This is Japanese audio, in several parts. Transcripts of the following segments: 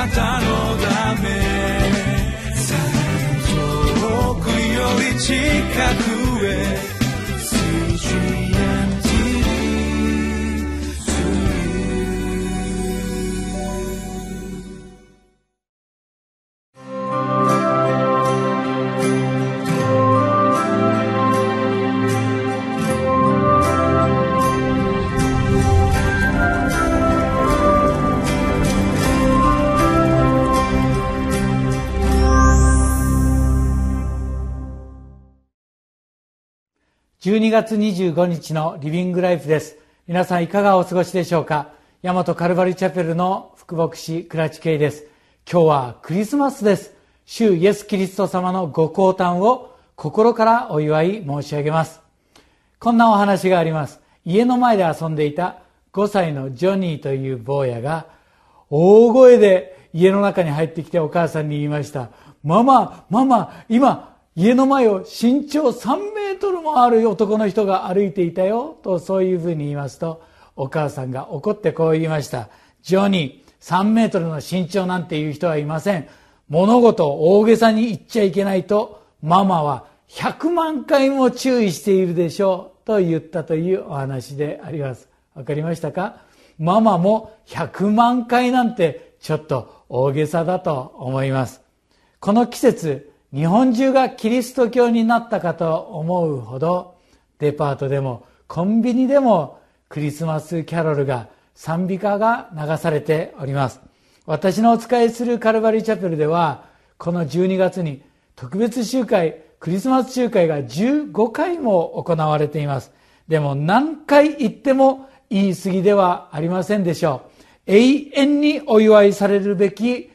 なたのため。遠くより近く。12月25日のリビングライフです。皆さんいかがお過ごしでしょうか？大和カルバリチャペルの福牧師倉地圭です。今日はクリスマスです。主イエス・キリスト様のご降誕を心からお祝い申し上げます。こんなお話があります。家の前で遊んでいた5歳のジョニーという坊やが大声で家の中に入ってきてお母さんに言いました。ママママ今家の前を身長3メートルもある男の人が歩いていたよとそういうふうに言いますとお母さんが怒ってこう言いました。ジョニー3メートルの身長なんていう人はいません。物事を大げさに言っちゃいけないとママは100万回も注意しているでしょうと言ったというお話であります。わかりましたか？ママも100万回なんてちょっと大げさだと思います。この季節日本中がキリスト教になったかと思うほどデパートでもコンビニでもクリスマスキャロルが賛美歌が流されております。私のお仕えするカルバリーチャペルではこの12月に特別集会クリスマス集会が15回も行われています。でも何回行っても言い過ぎではありませんでしょう。永遠にお祝いされるべき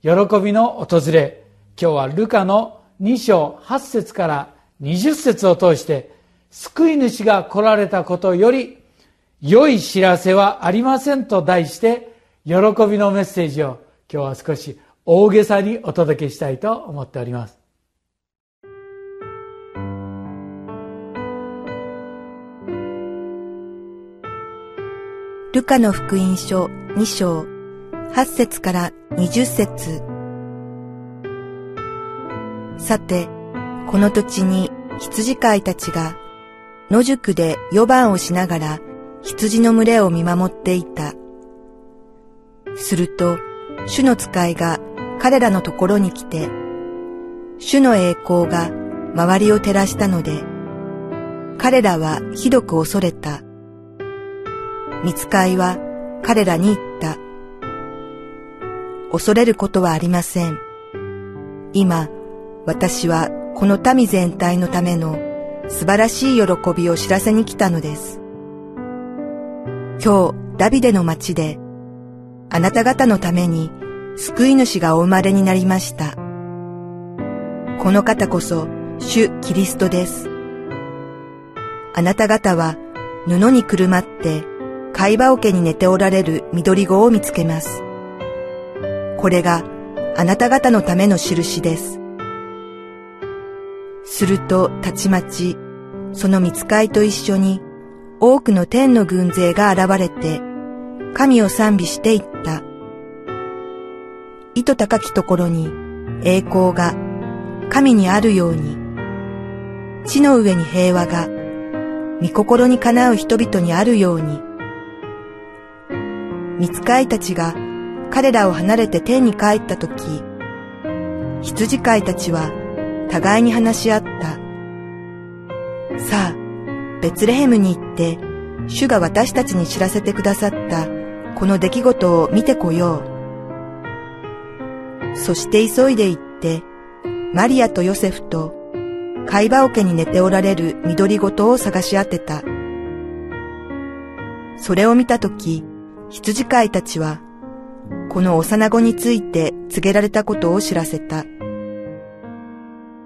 喜びの訪れ。今日はルカの2章8節から20節を通して救い主が来られたことより良い知らせはありませんと題して喜びのメッセージを今日は少し大げさにお届けしたいと思っております。ルカの福音書2章8節から20節。さて、この土地に羊飼いたちが野宿で夜番をしながら羊の群れを見守っていた。すると、主の使いが彼らのところに来て、主の栄光が周りを照らしたので、彼らはひどく恐れた。見つかいは彼らに言った。恐れることはありません。今、私はこの民全体のための素晴らしい喜びを知らせに来たのです。今日、ダビデの町で、あなた方のために救い主がお生まれになりました。この方こそ、主キリストです。あなた方は布にくるまって貝羽桶に寝ておられる緑子を見つけます。これがあなた方のための印です。するとたちまち、その見つかいと一緒に多くの天の軍勢が現れて、神を賛美していった。糸高きところに栄光が神にあるように、地の上に平和が御心にかなう人々にあるように、見つかいたちが彼らを離れて天に帰ったとき、羊飼いたちは互いに話し合った。さあ、ベツレヘムに行って、主が私たちに知らせてくださったこの出来事を見てこよう。そして急いで行って、マリアとヨセフと貝羽桶に寝ておられる緑ごとを探し当てた。それを見たとき、羊飼いたちは、この幼子について告げられたことを知らせた。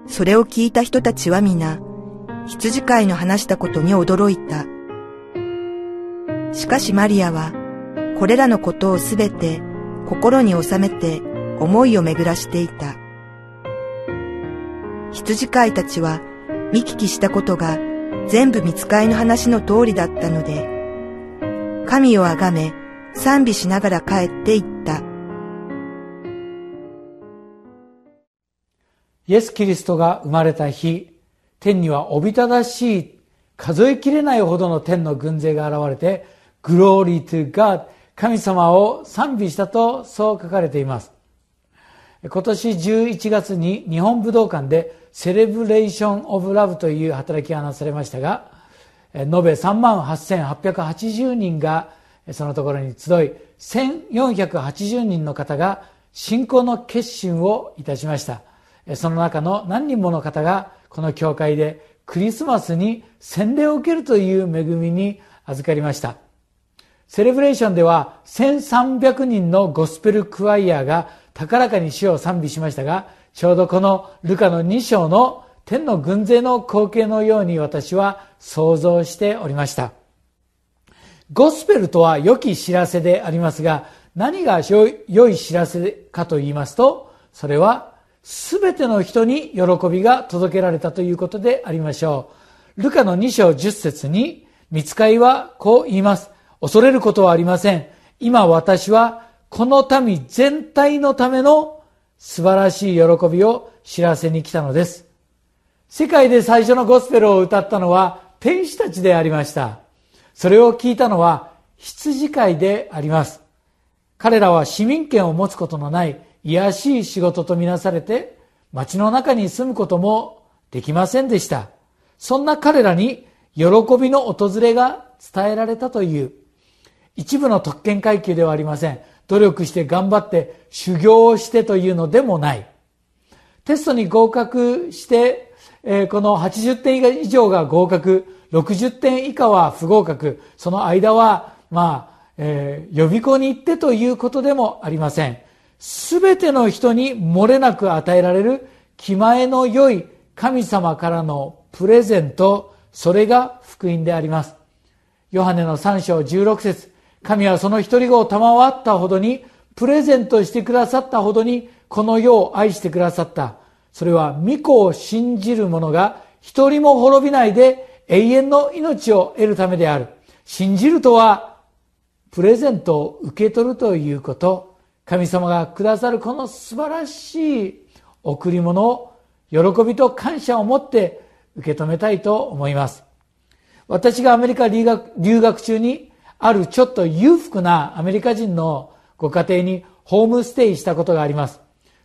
それを聞いた人たちは皆、羊飼いの話したことに驚いた。しかしマリアは、これらのことをすべて心に収めて思いを巡らしていた。羊飼いたちは見聞きしたことが全部見つかいの話の通りだったので、神をあがめ賛美しながら帰っていった。イエス・キリストが生まれた日、天にはおびただしい、数えきれないほどの天の軍勢が現れて、Glory to God 神様を賛美したとそう書かれています。今年11月に日本武道館でセレブレーション・オブ・ラブという働きがなされましたが、延べ3万8880人がそのところに集い、1480人の方が信仰の決心をいたしました。その中の何人もの方がこの教会でクリスマスに洗礼を受けるという恵みに預かりました。セレブレーションでは1300人のゴスペルクワイヤーが高らかに主を賛美しましたが、ちょうどこのルカの2章の天の軍勢の光景のように私は想像しておりました。ゴスペルとは良き知らせでありますが、何が良い知らせかと言いますと、それは全ての人に喜びが届けられたということでありましょう。ルカの2章10節に、見つかいはこう言います。恐れることはありません。今私はこの民全体のための素晴らしい喜びを知らせに来たのです。世界で最初のゴスペルを歌ったのは天使たちでありました。それを聞いたのは羊飼いであります。彼らは市民権を持つことのない癒しい仕事とみなされて街の中に住むこともできませんでした。そんな彼らに喜びの訪れが伝えられたという一部の特権階級ではありません。努力して頑張って修行をしてというのでもない。テストに合格してえー、この80点以上が合格、60点以下は不合格、その間は、まあ、えー、予備校に行ってということでもありません。すべての人に漏れなく与えられる気前の良い神様からのプレゼント、それが福音であります。ヨハネの3章16節神はその一人子を賜ったほどに、プレゼントしてくださったほどに、この世を愛してくださった。それは御子を信じる者が一人も滅びないで永遠の命を得るためである。信じるとは、プレゼントを受け取るということ。神様がくださるこの素晴らしい贈り物を喜びと感謝を持って受け止めたいと思います。私がアメリカ留学留学中にあるちょっと裕福なアメリカ人のご家庭にホームステイしたことがあります。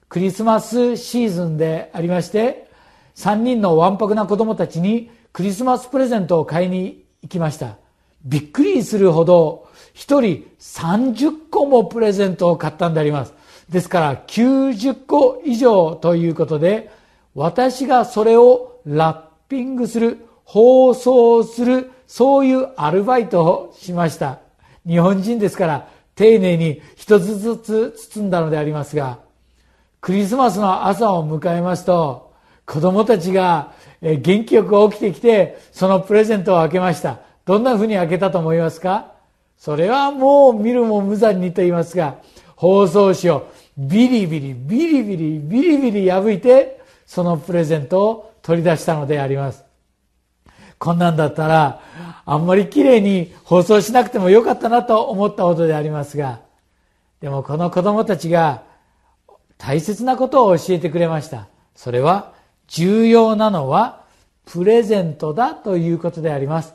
クリスマスシーズンでありまして、3人のわんぱくな子供たちにクリスマスプレゼントを買いに行きました。びっくりするほど、1人30個もプレゼントを買ったんであります。ですから90個以上ということで、私がそれをラッピングする、包装する、そういうアルバイトをしました。日本人ですから丁寧に一つずつ包んだのでありますが、クリスマスの朝を迎えますと、子供たちが元気よく起きてきて、そのプレゼントを開けました。どんな風に開けたと思いますか？それはもう見るも無残にと言いますが、包装紙をビリビリ、ビリビリ、ビリビリ破いて、そのプレゼントを取り出したのであります。こんなんだったら、あんまり綺麗に包装しなくてもよかったなと思ったほどでありますが、でもこの子供たちが大切なことを教えてくれました。それは重要なのはプレゼントだということであります。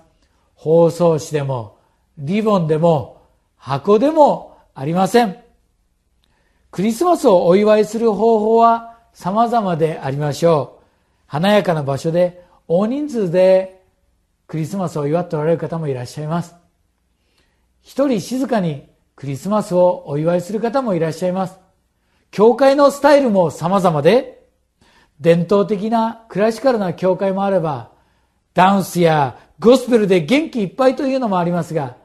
包装紙でもリボンでも箱でもありません。クリスマスをお祝いする方法は様々でありましょう。華やかな場所で大人数でクリスマスを祝っておられる方もいらっしゃいます。一人静かにクリスマスをお祝いする方もいらっしゃいます。教会のスタイルも様々で、伝統的なクラシカルな教会もあれば、ダンスやゴスペルで元気いっぱいというのもありますが、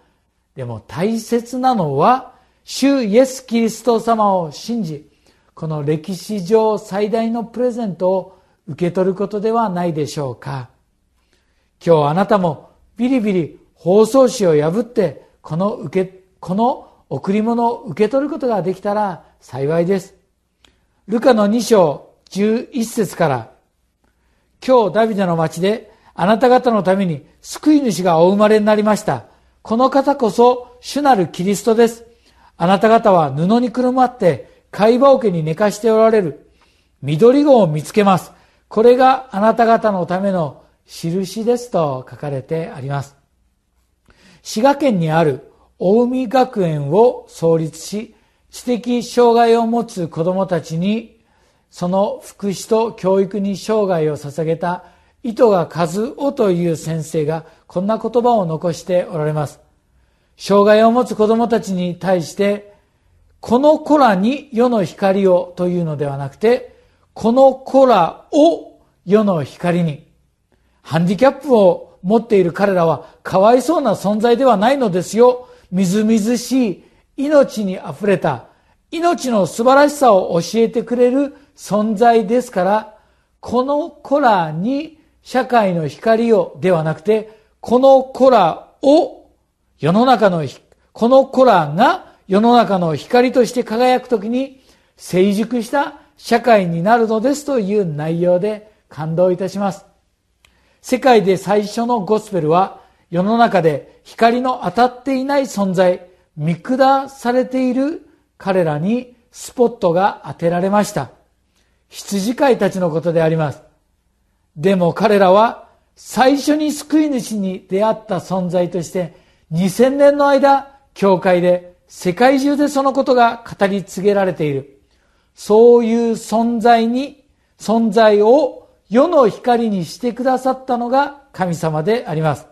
でも大切なのは、主イエス・キリスト様を信じ、この歴史上最大のプレゼントを受け取ることではないでしょうか。今日あなたもビリビリ包装紙を破って、この受け、この贈り物を受け取ることができたら幸いです。ルカの2章11節から、今日ダビデの町であなた方のために救い主がお生まれになりました。この方こそ主なるキリストです。あなた方は布にくるまって貝羽桶に寝かしておられる。緑子を見つけます。これがあなた方のための印ですと書かれてあります。滋賀県にある大海学園を創立し、知的障害を持つ子供たちにその福祉と教育に生涯を捧げた糸賀和夫という先生がこんな言葉を残しておられます。障害を持つ子供たちに対して、この子らに世の光をというのではなくて、この子らを世の光に。ハンディキャップを持っている彼らはかわいそうな存在ではないのですよ。みずみずしい命に溢れた命の素晴らしさを教えてくれる存在ですから、この子らに社会の光をではなくて、この子らを世の中の、この子らが世の中の光として輝くときに成熟した社会になるのですという内容で感動いたします。世界で最初のゴスペルは世の中で光の当たっていない存在、見下されている彼らにスポットが当てられました。羊飼いたちのことであります。でも彼らは最初に救い主に出会った存在として2000年の間、教会で世界中でそのことが語り継げられている。そういう存在に、存在を世の光にしてくださったのが神様であります。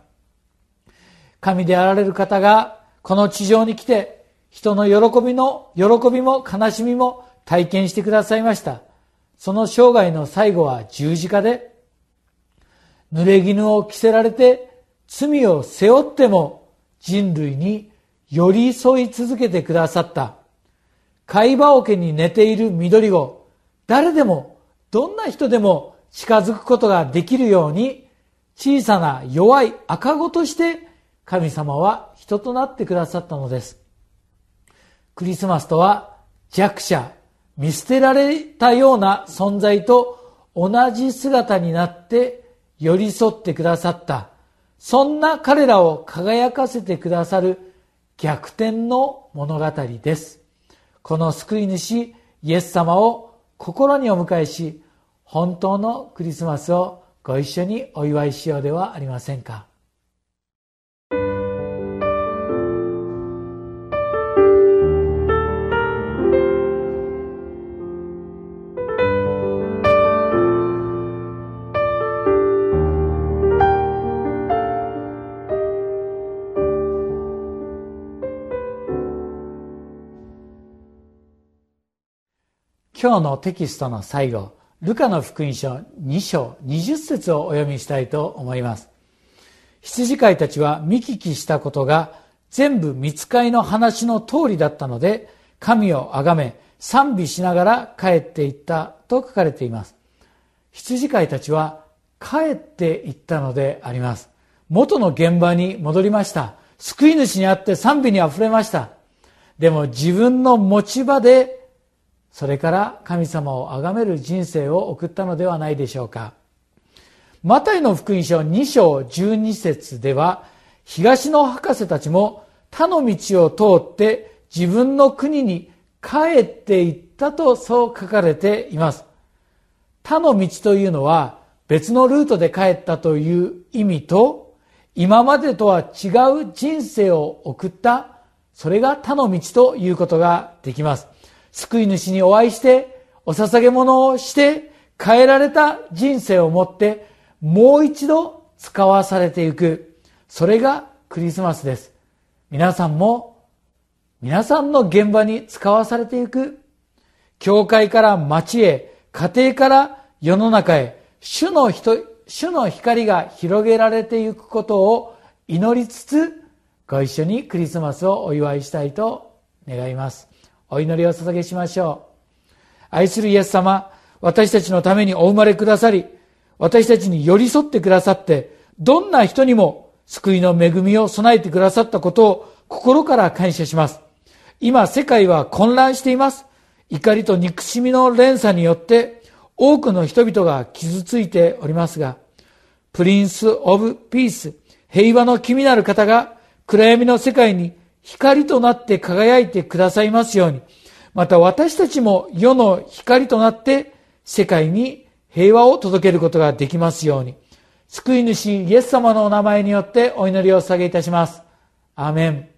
神であられる方がこの地上に来て人の喜びの、喜びも悲しみも体験してくださいました。その生涯の最後は十字架で、濡れ衣を着せられて罪を背負っても人類に寄り添い続けてくださった。貝羽桶に寝ている緑子、誰でも、どんな人でも近づくことができるように、小さな弱い赤子として神様は人となってくださったのです。クリスマスとは弱者、見捨てられたような存在と同じ姿になって寄り添ってくださった。そんな彼らを輝かせてくださる逆転の物語です。この救い主イエス様を心にお迎えし、本当のクリスマスをご一緒にお祝いしようではありませんか。今日のテキストの最後、ルカの福音書2章20節をお読みしたいと思います。羊飼いたちは見聞きしたことが全部見つかりの話の通りだったので、神をあがめ、賛美しながら帰っていったと書かれています。羊飼いたちは帰っていったのであります。元の現場に戻りました。救い主にあって賛美に溢れました。でも自分の持ち場でそれから神様を崇める人生を送ったのではないでしょうか。マタイの福音書2章12節では、東の博士たちも他の道を通って自分の国に帰っていったとそう書かれています。他の道というのは別のルートで帰ったという意味と、今までとは違う人生を送った、それが他の道ということができます。救い主にお会いして、お捧げ物をして、変えられた人生を持って、もう一度使わされていく。それがクリスマスです。皆さんも、皆さんの現場に使わされていく。教会から町へ、家庭から世の中へ、主の人、主の光が広げられていくことを祈りつつ、ご一緒にクリスマスをお祝いしたいと願います。お祈りを捧げしましょう。愛するイエス様、私たちのためにお生まれくださり、私たちに寄り添ってくださって、どんな人にも救いの恵みを備えてくださったことを心から感謝します。今世界は混乱しています。怒りと憎しみの連鎖によって多くの人々が傷ついておりますが、プリンス・オブ・ピース、平和の君なる方が暗闇の世界に光となって輝いてくださいますように、また私たちも世の光となって世界に平和を届けることができますように。救い主イエス様のお名前によってお祈りを捧げいたします。アメン。